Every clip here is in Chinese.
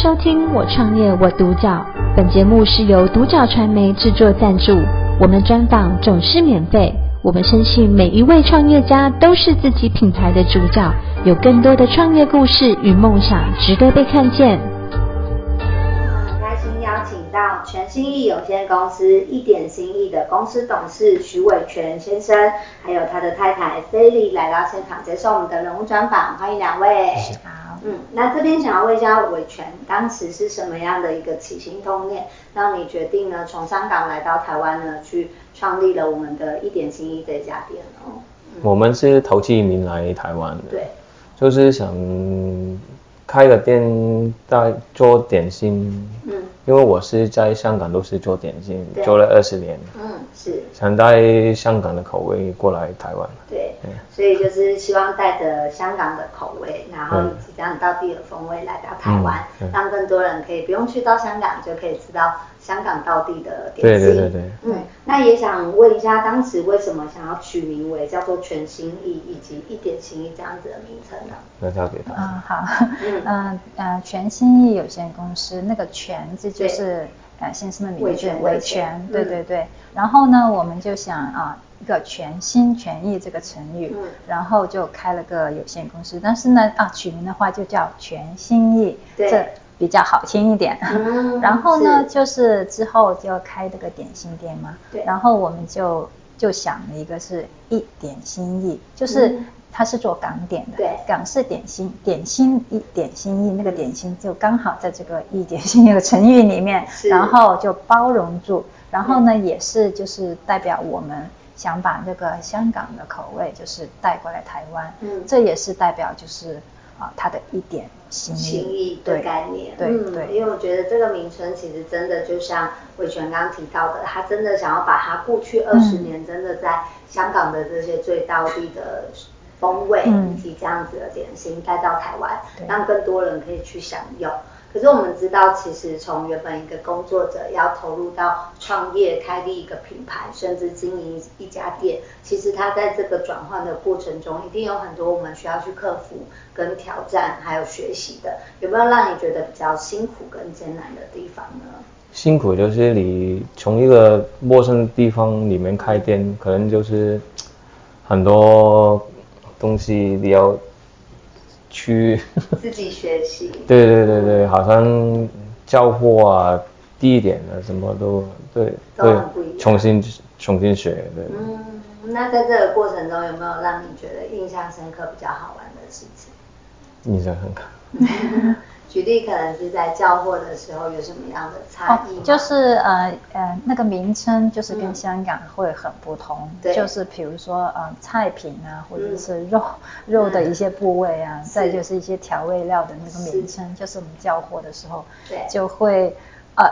收听我创业我独角，本节目是由独角传媒制作赞助，我们专访总是免费。我们相信每一位创业家都是自己品牌的主角，有更多的创业故事与梦想值得被看见。很开心邀请到全新意有限公司一点心意的公司董事徐伟权先生，还有他的太太菲莉来到现场接受我们的人物专访，欢迎两位。嗯，那这边想要问一下伟权，当时是什么样的一个起心动念，让你决定呢从香港来到台湾呢，去创立了我们的一点心意这家店哦？嗯、我们是投机移民来台湾的，对，就是想开个店在做点心，嗯，因为我是在香港都是做点心，做了二十年，嗯，是，想带香港的口味过来台湾，对。所以就是希望带着香港的口味，然后这样到地的风味来到台湾，嗯、让更多人可以不用去到香港就可以吃到香港道地的点心。对对对对。嗯，那也想问一下，当时为什么想要取名为叫做全心意以及一点心意这样子的名称呢？那交给他。嗯，好。嗯 嗯呃，全心意有限公司那个全字就是呃先生的名字维权，对对对。然后呢，我们就想啊。一个全心全意这个成语，嗯、然后就开了个有限公司，但是呢啊取名的话就叫全心意，对这比较好听一点。嗯、然后呢是。就是之后就要开这个点心店嘛，对。然后我们就就想了一个是一点心意，就是它是做港点的，对。港式点心，点心一点心意，那个点心就刚好在这个一点心意的成语里面，是。然后就包容住，然后呢、嗯、也是就是代表我们。想把那个香港的口味就是带过来台湾，嗯，这也是代表就是啊他的一点心意，的概念，对对，对，因为我觉得这个名称其实真的就像伟权刚刚提到的，他真的想要把他过去二十年真的在香港的这些最道地的风味以及这样子的点心带到台湾，让更多人可以去享用。可是我们知道，其实从原本一个工作者要投入到创业、开立一个品牌，甚至经营一家店，其实他在这个转换的过程中，一定有很多我们需要去克服、跟挑战，还有学习的。有没有让你觉得比较辛苦跟艰难的地方呢？辛苦就是你从一个陌生的地方里面开店，可能就是很多东西你要。去自己学习，对对对对，好像教货啊、地点啊，什么都对，都重新重新学，对。嗯，那在这个过程中有没有让你觉得印象深刻、比较好玩的事情？印象深刻。举例可能是在交货的时候有什么样的差异？就是呃呃那个名称就是跟香港会很不同，对，就是比如说呃菜品啊，或者是肉肉的一些部位啊，再就是一些调味料的那个名称，就是我们交货的时候，对，就会呃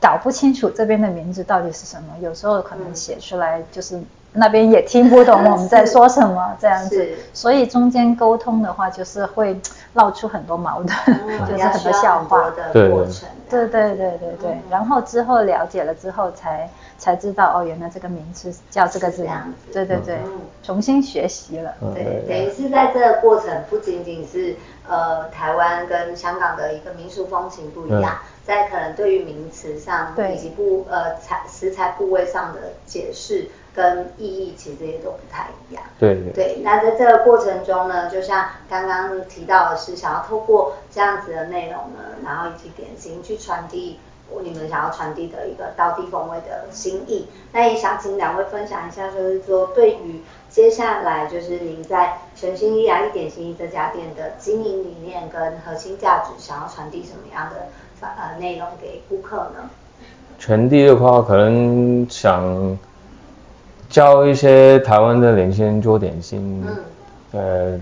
搞不清楚这边的名字到底是什么，有时候可能写出来就是。那边也听不懂 我们在说什么，这样子，所以中间沟通的话，就是会闹出很多矛盾，就是很多笑话的过程。对对对对对，然后之后了解了之后，才才知道哦，原来这个名字叫这个字样。对对对，重新学习了。对，等于是在这个过程，不仅仅是呃台湾跟香港的一个民俗风情不一样，在可能对于名词上以及部呃材食材部位上的解释。跟意义其实也都不太一样。对对。对，那在这个过程中呢，就像刚刚提到的是，想要透过这样子的内容呢，然后以及点心去传递你们想要传递的一个道地风味的心意。那也想请两位分享一下，就是说对于接下来就是您在全新意啊一点心意这家店的经营理念跟核心价值，想要传递什么样的呃内容给顾客呢？传递的话，可能想。教一些台湾的年轻人做点心，嗯、呃，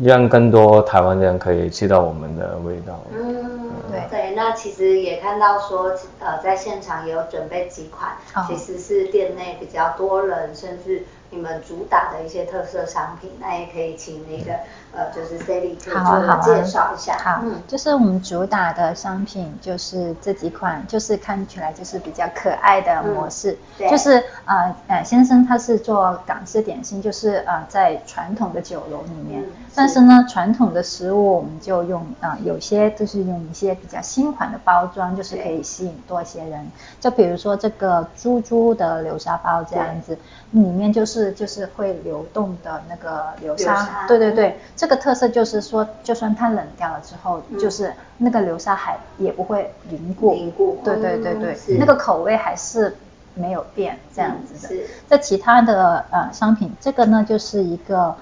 让更多台湾人可以吃到我们的味道。嗯，对对，那其实也看到说，呃，在现场也有准备几款，哦、其实是店内比较多人，甚至你们主打的一些特色商品，那也可以请那个呃，就是 Sally 可以好啊，好啊，介绍一下。好，嗯，就是我们主打的商品就是这几款，就是看起来就是比较可爱的模式，嗯、就是呃呃先生他是做港式点心，就是呃在传统的酒楼里面，但是呢传统的食物我们就用啊、呃、有些就是用一些比较新款的包装，就是可以吸引多一些人，就比如说这个猪猪的流沙包这样子，里面就是就是会流动的那个流沙，流沙对对对，这个特色就是说，就算它冷掉了之后，嗯、就是那个流沙还也不会凝固，凝固，对对对对，嗯、那个口味还是没有变这样子的。在、嗯、其他的呃商品，这个呢就是一个。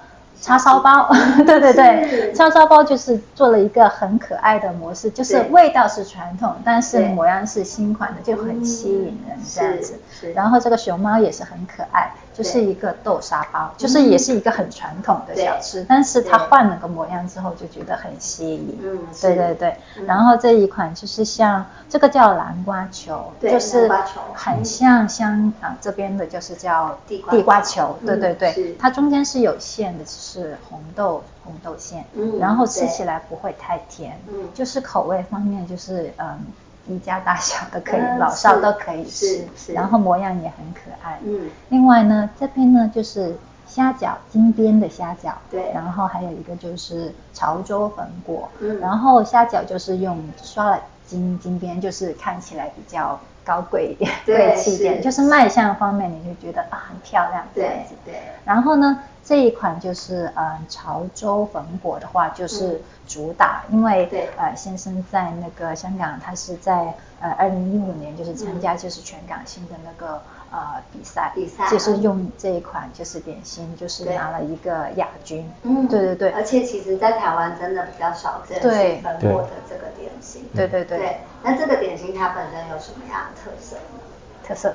叉烧包，对对对，叉烧包就是做了一个很可爱的模式，就是味道是传统，但是模样是新款的，就很吸引人这样子。然后这个熊猫也是很可爱，就是一个豆沙包，就是也是一个很传统的小吃，但是它换了个模样之后就觉得很吸引。嗯，对对对。然后这一款就是像这个叫南瓜球，就是很像香港这边的就是叫地瓜球，对对对，它中间是有馅的。是红豆红豆馅，嗯，然后吃起来不会太甜，嗯，就是口味方面就是嗯，一家大小都可以，嗯、老少都可以吃，然后模样也很可爱，嗯，另外呢这边呢就是虾饺金边的虾饺，对，然后还有一个就是潮州粉果，嗯，然后虾饺就是用刷了金金边，就是看起来比较高贵一点，贵气一点，就是卖相方面你就觉得啊很漂亮这样子，对，对，然后呢。这一款就是呃潮州粉果的话，就是主打，嗯、因为对呃先生在那个香港，他是在呃二零一五年就是参加就是全港性的那个呃比赛，比赛就是用这一款就是点心，就是拿了一个亚军。嗯，对对对。而且其实，在台湾真的比较少见粉果的这个点心。对对对。对，那这个点心它本身有什么样的特色呢？特色。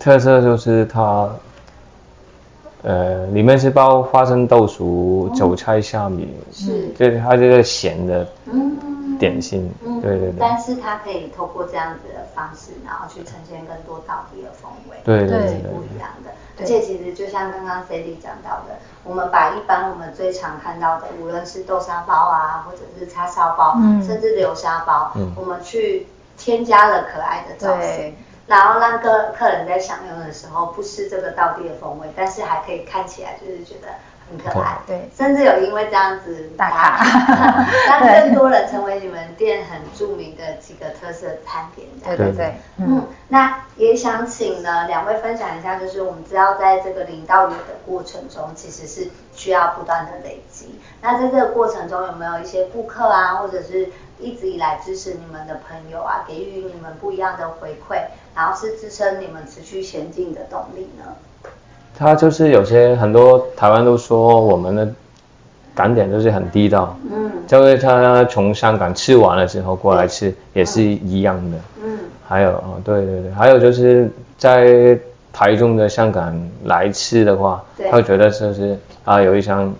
特色就是它。呃，里面是包花生豆薯、韭菜虾米，是，就是它这个咸的点心，对对对。但是它可以透过这样子的方式，然后去呈现更多道地的风味，对对对，不一样的。而且其实就像刚刚 Sally 讲到的，我们把一般我们最常看到的，无论是豆沙包啊，或者是叉烧包，甚至流沙包，我们去添加了可爱的造型。然后让客客人在享用的时候，不失这个道地的风味，但是还可以看起来就是觉得很可爱，对，甚至有因为这样子打卡，让更多人成为你们店很著名的几个特色餐点。对对对，嗯，那也想请呢两位分享一下，就是我们知道在这个零到有的过程中，其实是需要不断的累积。那在这个过程中，有没有一些顾客啊，或者是一直以来支持你们的朋友啊，给予你们不一样的回馈，然后是支撑你们持续前进的动力呢？他就是有些很多台湾都说我们的港点就是很地道，嗯，就是他从香港吃完了之后过来吃也是一样的，嗯，还有哦，对对对，还有就是在台中的香港来吃的话，他会觉得就是啊有一箱。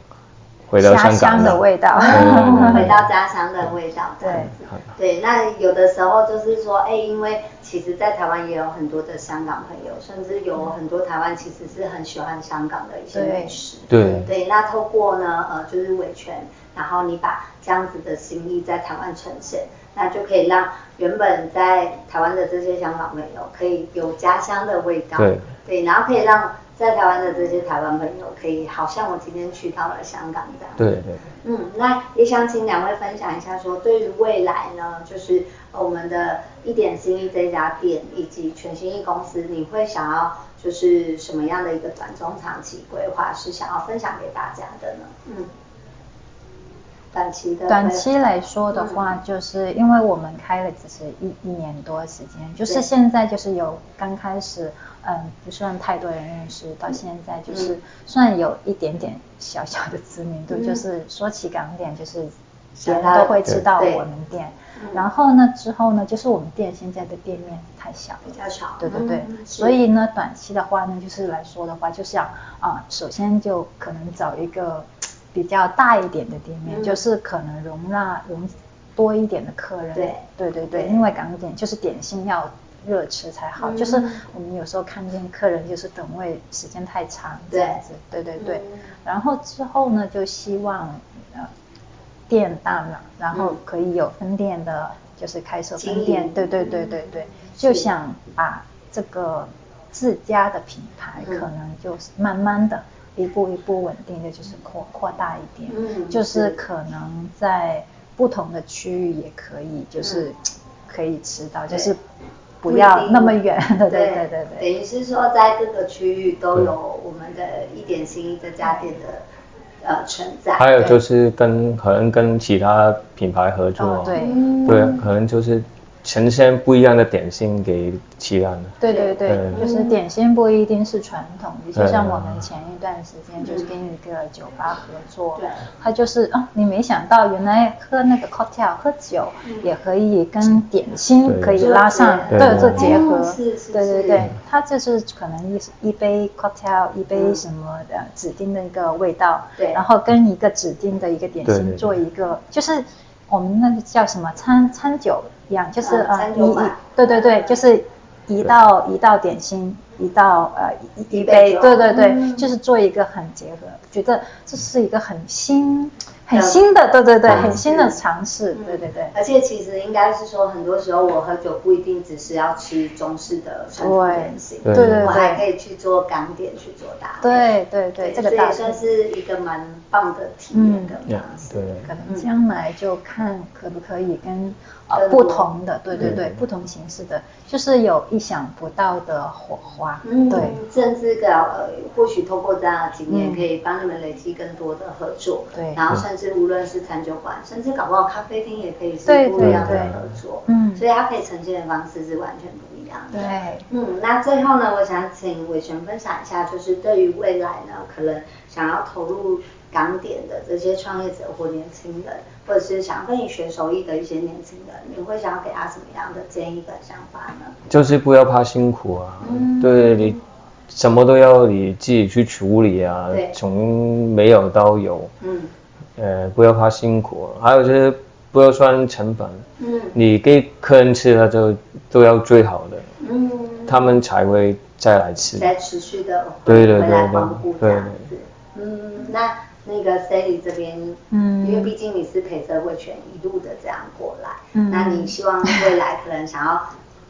回到香港的味道，回到家乡的味道，对对。那有的时候就是说，哎，因为其实，在台湾也有很多的香港朋友，甚至有很多台湾其实是很喜欢香港的一些美食，对对。那透过呢，呃，就是维权，然后你把这样子的心意在台湾呈现，那就可以让原本在台湾的这些香港朋友可以有家乡的味道，对对，然后可以让。在台湾的这些台湾朋友，可以好像我今天去到了香港这样。对对。嗯，那也想请两位分享一下，说对于未来呢，就是我们的一点心意这家店以及全新意公司，你会想要就是什么样的一个短中长期规划，是想要分享给大家的呢？嗯。短期的。短期来说的话，嗯、就是因为我们开了只是一一年多时间，就是现在就是有刚开始。嗯，不算太多人认识，到现在就是算有一点点小小的知名度。嗯、就是说起港点，就是别人都会知道我们店。然后呢，之后呢，就是我们店现在的店面太小，比较小。对对对。嗯、所以呢，短期的话呢，就是来说的话，就是要啊，首先就可能找一个比较大一点的店面，嗯、就是可能容纳容多一点的客人。对对对对，对因为港点就是点心要。热吃才好。嗯、就是我们有时候看见客人就是等位时间太长这样子，对对对对。嗯、然后之后呢，就希望呃店大了，然后可以有分店的，就是开设分店，对对对对对，就想把这个自家的品牌可能就是慢慢的。一步一步稳定的就是扩扩大一点，嗯，就是可能在不同的区域也可以，就是可以吃到，就是不要那么远，对对。对对。等于是说在各个区域都有我们的一点心意这家店的呃存在。还有就是跟可能跟其他品牌合作，对。对，可能就是。呈现不一样的点心给其他人。对对对，对就是点心不一定是传统的，就像我们前一段时间就是跟一个酒吧合作，对，他就是啊，你没想到原来喝那个 cocktail 喝酒也可以跟点心可以拉上，对，做结合，对对对，他就是可能一一杯 cocktail 一杯什么的指定的一个味道，对，然后跟一个指定的一个点心做一个，就是我们那个叫什么餐餐酒。一样就是呃一一对对对，就是一道一道点心，一道呃一一杯，对对对，就是做一个很结合，觉得这是一个很新。很新的，对对对，很新的尝试，对对对。而且其实应该是说，很多时候我喝酒不一定只是要吃中式的传统点心，对对对，我还可以去做港点去做搭配。对对对，这个也算是一个蛮棒的体验的方式。对，可能将来就看可不可以跟呃不同的，对对对，不同形式的，就是有意想不到的火花。嗯，对，甚至个呃，或许通过这样的经验，可以帮你们累积更多的合作。对，然后甚至。是无论是餐酒馆，甚至搞不好咖啡厅也可以是不一样的合作，嗯，所以它可以呈现的方式是完全不一样的。对，嗯，那最后呢，我想请伟璇分享一下，就是对于未来呢，可能想要投入港点的这些创业者或年轻人，或者是想要跟你学手艺的一些年轻人，你会想要给他什么样的建议跟想法呢？就是不要怕辛苦啊，嗯，对你。什么都要你自己去处理啊，对从没有到有，嗯。呃，不要怕辛苦，还有就是不要算成本。嗯，你给客人吃的就都要最好的，嗯，他们才会再来吃。再持续的对对对对对。嗯，那那个 Sally 这边，嗯，因为毕竟你是陪着玮璇一路的这样过来，嗯，那你希望未来可能想要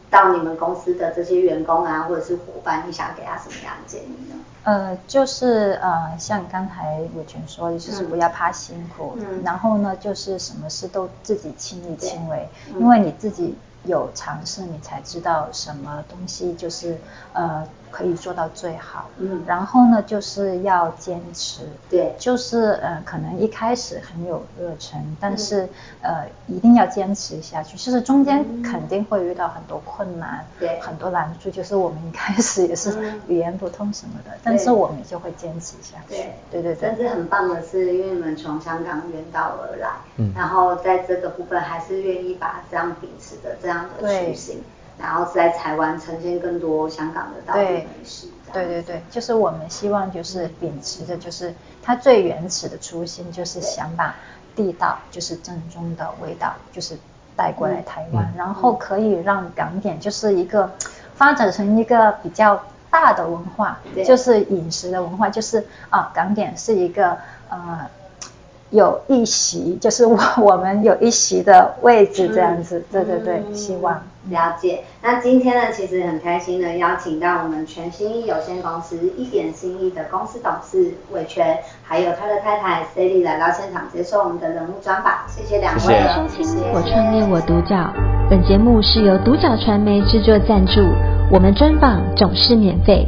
到你们公司的这些员工啊，或者是伙伴，你想给他什么样的建议呢？呃，就是呃，像刚才伟权说的，就是不要怕辛苦，嗯，然后呢，就是什么事都自己亲力亲为，因为你自己有尝试，你才知道什么东西就是呃。可以做到最好，嗯，然后呢，就是要坚持，对，就是呃，可能一开始很有热忱，但是、嗯、呃，一定要坚持下去。就是中间肯定会遇到很多困难，对、嗯，很多难处，就是我们一开始也是语言不通什么的，嗯、但是我们就会坚持下去，对，对对对。但是很棒的是，因为你们从香港远道而来，嗯，然后在这个部分还是愿意把这样秉持的这样的初心。然后在台湾呈现更多香港的道地美食。对对对，就是我们希望就是秉持着，就是它最原始的初心，就是想把地道，就是正宗的味道，就是带过来台湾，嗯、然后可以让港点就是一个发展成一个比较大的文化，就是饮食的文化，就是啊，港点是一个呃。有一席，就是我我们有一席的位置这样子，嗯、对对对，希望。了解。那今天呢，其实很开心的邀请到我们全新意有限公司一点心意的公司董事玮璇，还有他的太太 Sally 来到现场接受我们的人物专访，谢谢两位。我创业我独角，本节目是由独角传媒制作赞助，我们专访总是免费。